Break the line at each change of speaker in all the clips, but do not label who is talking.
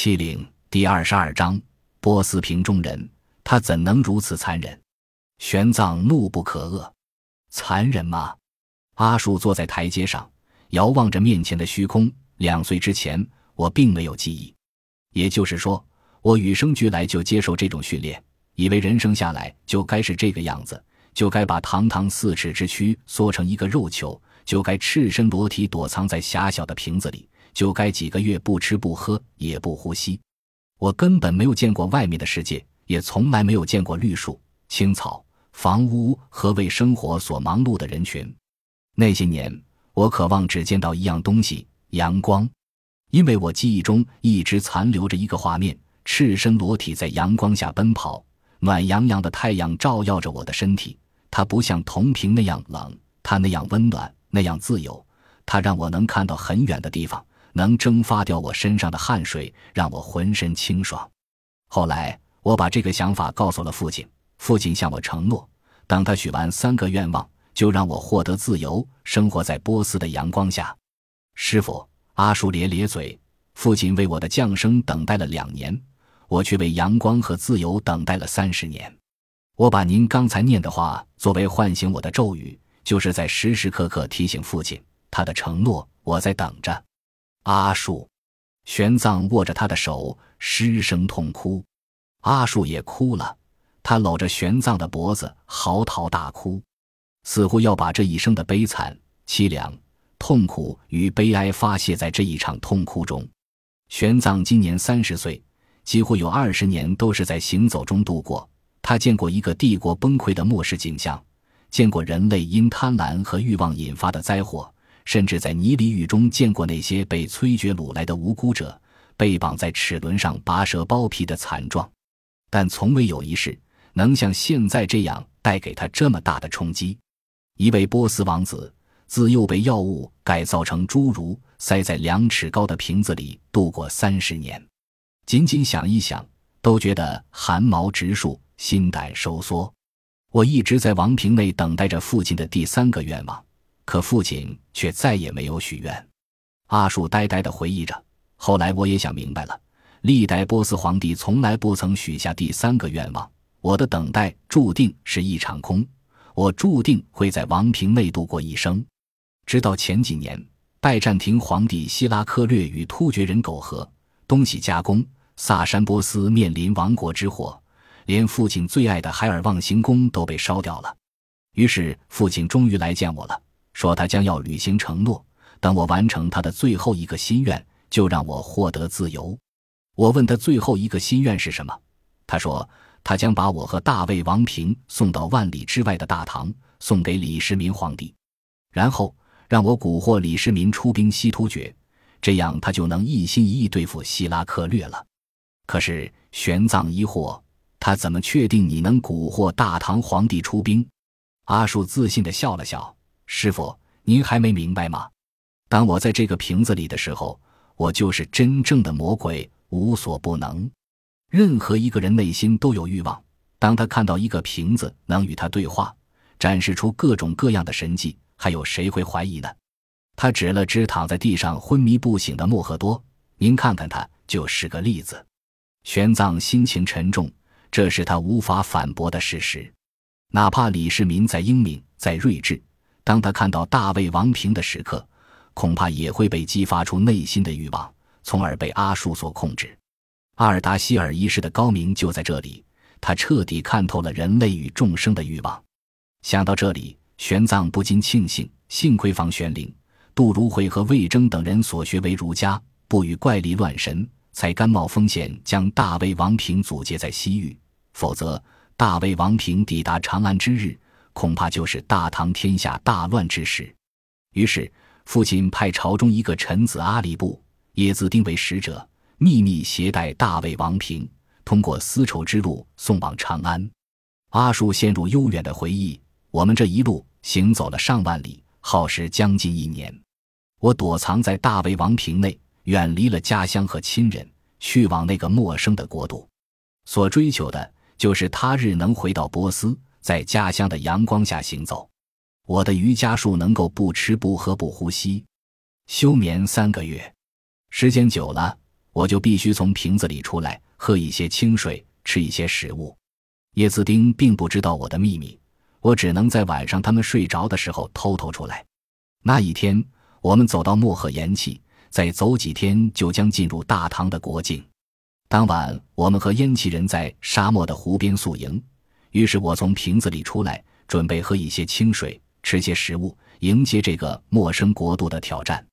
七零第二十二章，波斯瓶中人，他怎能如此残忍？玄奘怒不可遏，残忍吗？阿树坐在台阶上，遥望着面前的虚空。两岁之前，我并没有记忆，也就是说，我与生俱来就接受这种训练，以为人生下来就该是这个样子，就该把堂堂四尺之躯缩成一个肉球，就该赤身裸体躲藏在狭小的瓶子里。就该几个月不吃不喝也不呼吸，我根本没有见过外面的世界，也从来没有见过绿树、青草、房屋和为生活所忙碌的人群。那些年，我渴望只见到一样东西——阳光，因为我记忆中一直残留着一个画面：赤身裸体在阳光下奔跑，暖洋洋的太阳照耀着我的身体。它不像铜瓶那样冷，它那样温暖，那样自由。它让我能看到很远的地方。能蒸发掉我身上的汗水，让我浑身清爽。后来，我把这个想法告诉了父亲，父亲向我承诺，等他许完三个愿望，就让我获得自由，生活在波斯的阳光下。师傅，阿树咧咧嘴，父亲为我的降生等待了两年，我却为阳光和自由等待了三十年。我把您刚才念的话作为唤醒我的咒语，就是在时时刻刻提醒父亲他的承诺，我在等着。阿树，玄奘握着他的手，失声痛哭。阿树也哭了，他搂着玄奘的脖子，嚎啕大哭，似乎要把这一生的悲惨、凄凉、痛苦与悲哀发泄在这一场痛哭中。玄奘今年三十岁，几乎有二十年都是在行走中度过。他见过一个帝国崩溃的末世景象，见过人类因贪婪和欲望引发的灾祸。甚至在泥犁狱中见过那些被崔珏掳来的无辜者被绑在齿轮上拔舌剥皮的惨状，但从未有一事能像现在这样带给他这么大的冲击。一位波斯王子自幼被药物改造成侏儒，塞在两尺高的瓶子里度过三十年，仅仅想一想都觉得汗毛直竖，心胆收缩。我一直在王瓶内等待着父亲的第三个愿望。可父亲却再也没有许愿。阿树呆呆地回忆着。后来我也想明白了，历代波斯皇帝从来不曾许下第三个愿望。我的等待注定是一场空，我注定会在王庭内度过一生。直到前几年，拜占庭皇帝希拉克略与突厥人苟合，东西夹攻，萨珊波斯面临亡国之祸，连父亲最爱的海尔旺行宫都被烧掉了。于是父亲终于来见我了。说他将要履行承诺，等我完成他的最后一个心愿，就让我获得自由。我问他最后一个心愿是什么，他说他将把我和大卫王平送到万里之外的大唐，送给李世民皇帝，然后让我蛊惑李世民出兵西突厥，这样他就能一心一意对付希拉克略了。可是玄奘疑惑，他怎么确定你能蛊惑大唐皇帝出兵？阿树自信地笑了笑。师傅，您还没明白吗？当我在这个瓶子里的时候，我就是真正的魔鬼，无所不能。任何一个人内心都有欲望，当他看到一个瓶子能与他对话，展示出各种各样的神迹，还有谁会怀疑呢？他指了指躺在地上昏迷不醒的莫赫多，您看看他就是个例子。玄奘心情沉重，这是他无法反驳的事实。哪怕李世民再英明、再睿智。当他看到大卫王平的时刻，恐怕也会被激发出内心的欲望，从而被阿术所控制。阿尔达希尔一世的高明就在这里，他彻底看透了人类与众生的欲望。想到这里，玄奘不禁庆幸：幸亏房玄龄、杜如晦和魏征等人所学为儒家，不与怪力乱神，才甘冒风险将大卫王平阻截在西域。否则，大卫王平抵达长安之日。恐怕就是大唐天下大乱之时。于是，父亲派朝中一个臣子阿里布，也自定为使者，秘密携带大魏王平，通过丝绸之路送往长安。阿树陷入悠远的回忆。我们这一路行走了上万里，耗时将近一年。我躲藏在大魏王平内，远离了家乡和亲人，去往那个陌生的国度。所追求的就是他日能回到波斯。在家乡的阳光下行走，我的瑜伽术能够不吃不喝不呼吸，休眠三个月，时间久了，我就必须从瓶子里出来，喝一些清水，吃一些食物。叶子丁并不知道我的秘密，我只能在晚上他们睡着的时候偷偷出来。那一天，我们走到漠河岩气，再走几天就将进入大唐的国境。当晚，我们和烟气人在沙漠的湖边宿营。于是我从瓶子里出来，准备喝一些清水，吃些食物，迎接这个陌生国度的挑战。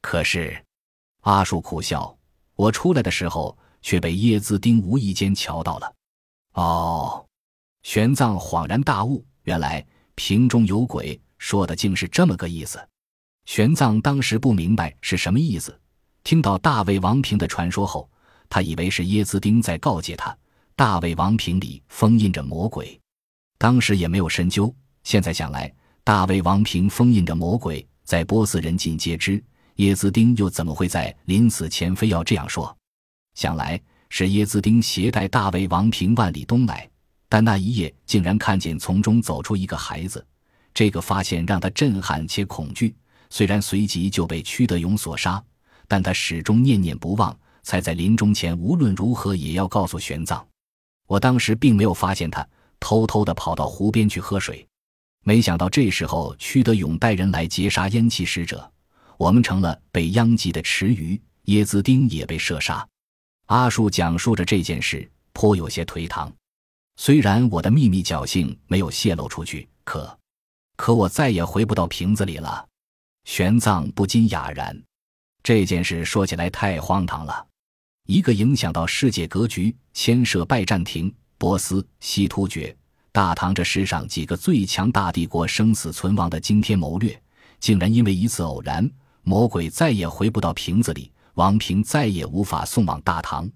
可是，阿树苦笑，我出来的时候却被耶兹丁无意间瞧到了。哦，玄奘恍然大悟，原来瓶中有鬼，说的竟是这么个意思。玄奘当时不明白是什么意思，听到大魏王瓶的传说后。他以为是耶兹丁在告诫他，大卫王瓶里封印着魔鬼，当时也没有深究。现在想来，大卫王瓶封印着魔鬼，在波斯人尽皆知。耶兹丁又怎么会在临死前非要这样说？想来是耶兹丁携带大卫王瓶万里东来，但那一夜竟然看见从中走出一个孩子，这个发现让他震撼且恐惧。虽然随即就被屈德勇所杀，但他始终念念不忘。才在临终前，无论如何也要告诉玄奘。我当时并没有发现他，偷偷的跑到湖边去喝水。没想到这时候，屈德勇带人来劫杀燕齐使者，我们成了被殃及的池鱼。椰子丁也被射杀。阿树讲述着这件事，颇有些颓唐。虽然我的秘密侥幸没有泄露出去，可，可我再也回不到瓶子里了。玄奘不禁哑然。这件事说起来太荒唐了。一个影响到世界格局、牵涉拜占庭、波斯、西突厥、大唐这世上几个最强大帝国生死存亡的惊天谋略，竟然因为一次偶然，魔鬼再也回不到瓶子里，王平再也无法送往大唐。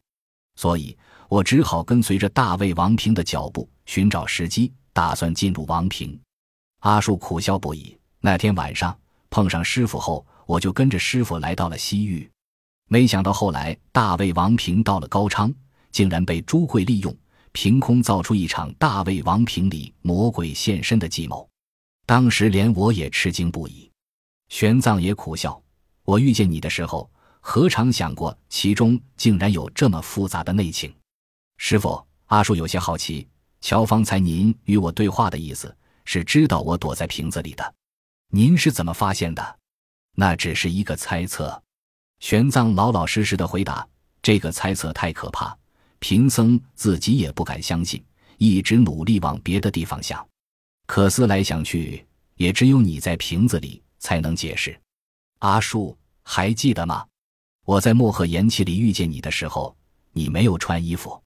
所以我只好跟随着大卫王平的脚步，寻找时机，打算进入王平。阿树苦笑不已。那天晚上碰上师傅后，我就跟着师傅来到了西域。没想到后来大魏王平到了高昌，竟然被朱贵利用，凭空造出一场大魏王平里魔鬼现身的计谋。当时连我也吃惊不已，玄奘也苦笑。我遇见你的时候，何尝想过其中竟然有这么复杂的内情？师傅，阿树有些好奇，乔方才您与我对话的意思是知道我躲在瓶子里的，您是怎么发现的？那只是一个猜测。玄奘老老实实的回答：“这个猜测太可怕，贫僧自己也不敢相信，一直努力往别的地方想，可思来想去，也只有你在瓶子里才能解释。”阿树还记得吗？我在漠河岩气里遇见你的时候，你没有穿衣服。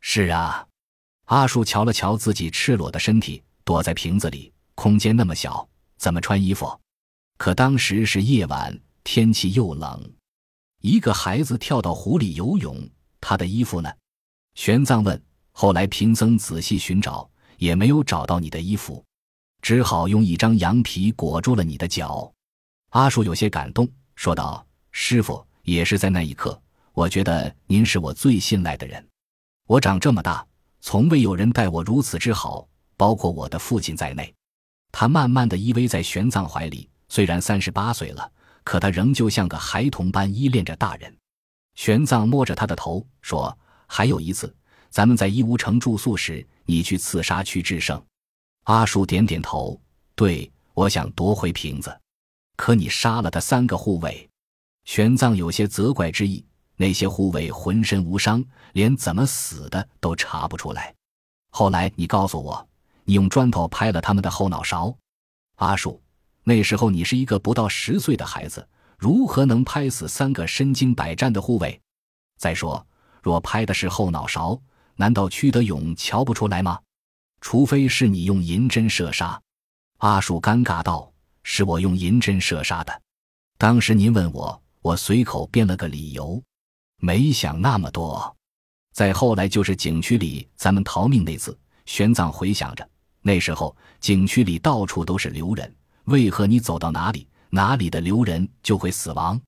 是啊，阿树瞧了瞧自己赤裸的身体，躲在瓶子里，空间那么小，怎么穿衣服？可当时是夜晚，天气又冷。一个孩子跳到湖里游泳，他的衣服呢？玄奘问。后来贫僧仔细寻找，也没有找到你的衣服，只好用一张羊皮裹住了你的脚。阿树有些感动，说道：“师傅，也是在那一刻，我觉得您是我最信赖的人。我长这么大，从未有人待我如此之好，包括我的父亲在内。”他慢慢的依偎在玄奘怀里，虽然三十八岁了。可他仍旧像个孩童般依恋着大人。玄奘摸着他的头说：“还有一次，咱们在义乌城住宿时，你去刺杀屈志胜。”阿树点点头：“对，我想夺回瓶子，可你杀了他三个护卫。”玄奘有些责怪之意。那些护卫浑身无伤，连怎么死的都查不出来。后来你告诉我，你用砖头拍了他们的后脑勺。阿树。那时候你是一个不到十岁的孩子，如何能拍死三个身经百战的护卫？再说，若拍的是后脑勺，难道屈德勇瞧不出来吗？除非是你用银针射杀。阿树尴尬道：“是我用银针射杀的。当时您问我，我随口编了个理由，没想那么多。再后来就是景区里咱们逃命那次。”玄奘回想着，那时候景区里到处都是流人。为何你走到哪里，哪里的留人就会死亡？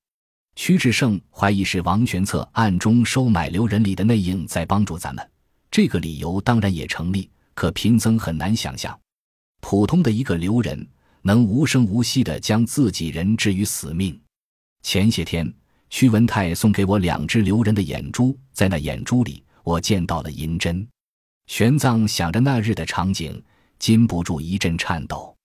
屈志胜怀疑是王玄策暗中收买留人里的内应在帮助咱们，这个理由当然也成立。可贫僧很难想象，普通的一个留人能无声无息地将自己人置于死命。前些天，屈文泰送给我两只留人的眼珠，在那眼珠里，我见到了银针。玄奘想着那日的场景，禁不住一阵颤抖。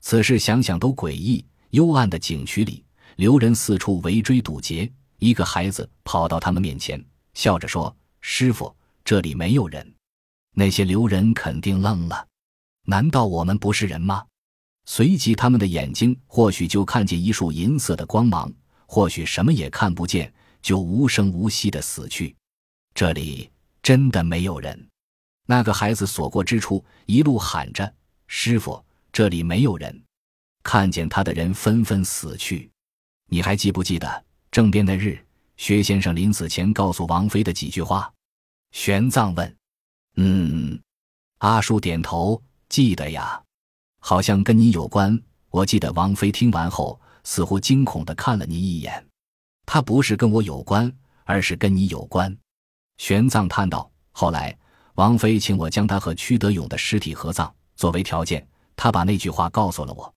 此事想想都诡异。幽暗的景区里，留人四处围追堵截。一个孩子跑到他们面前，笑着说：“师傅，这里没有人。”那些留人肯定愣了。难道我们不是人吗？随即，他们的眼睛或许就看见一束银色的光芒。或许什么也看不见，就无声无息的死去。这里真的没有人。那个孩子所过之处，一路喊着：“师傅，这里没有人。”看见他的人纷纷死去。你还记不记得政变那日，薛先生临死前告诉王妃的几句话？玄奘问。嗯，阿叔点头，记得呀，好像跟你有关。我记得王妃听完后。似乎惊恐的看了你一眼，他不是跟我有关，而是跟你有关。玄奘叹道：“后来王妃请我将他和屈德勇的尸体合葬，作为条件，他把那句话告诉了我。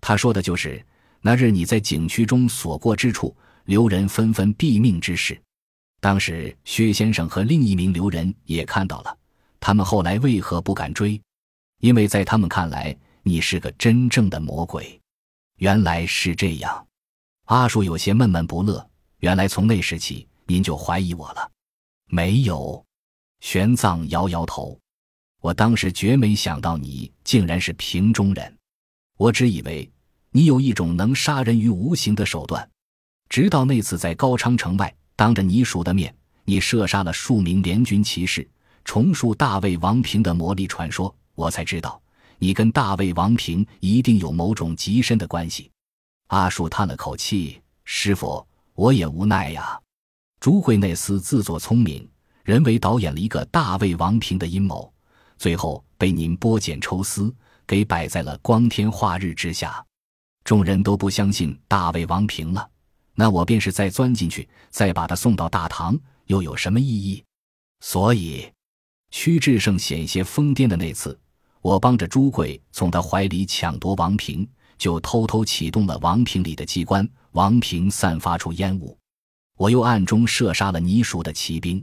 他说的就是那日你在景区中所过之处，留人纷纷毙命之事。当时薛先生和另一名留人也看到了，他们后来为何不敢追？因为在他们看来，你是个真正的魔鬼。”原来是这样，阿树有些闷闷不乐。原来从那时起，您就怀疑我了？没有，玄奘摇摇头。我当时绝没想到你竟然是瓶中人，我只以为你有一种能杀人于无形的手段。直到那次在高昌城外，当着你蜀的面，你射杀了数名联军骑士，重述大魏王平的魔力传说，我才知道。你跟大魏王平一定有某种极深的关系。阿树叹了口气：“师傅，我也无奈呀。朱慧那厮自作聪明，人为导演了一个大魏王平的阴谋，最后被您剥茧抽丝，给摆在了光天化日之下。众人都不相信大魏王平了，那我便是再钻进去，再把他送到大唐，又有什么意义？所以，屈志胜险些疯癫的那次。”我帮着朱贵从他怀里抢夺王平，就偷偷启动了王平里的机关，王平散发出烟雾，我又暗中射杀了泥鼠的骑兵。